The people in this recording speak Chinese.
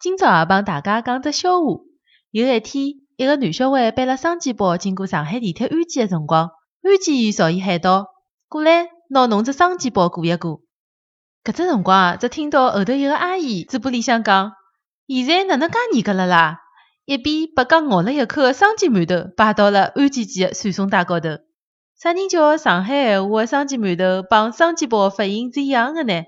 今朝也帮大家讲只笑话。有一天，一个男小孩背了双肩包经过上海地铁安检的辰光，安检员朝伊喊道：“过来，拿侬只双肩包过一过。”搿只辰光啊，只听到后头一个阿姨嘴巴里向讲：“现在哪能介严格了啦？”一边把刚咬了一口的双煎馒头摆到了安检机的传送带高头。啥人叫上海闲话的双煎馒头帮双肩包发音是一样的呢？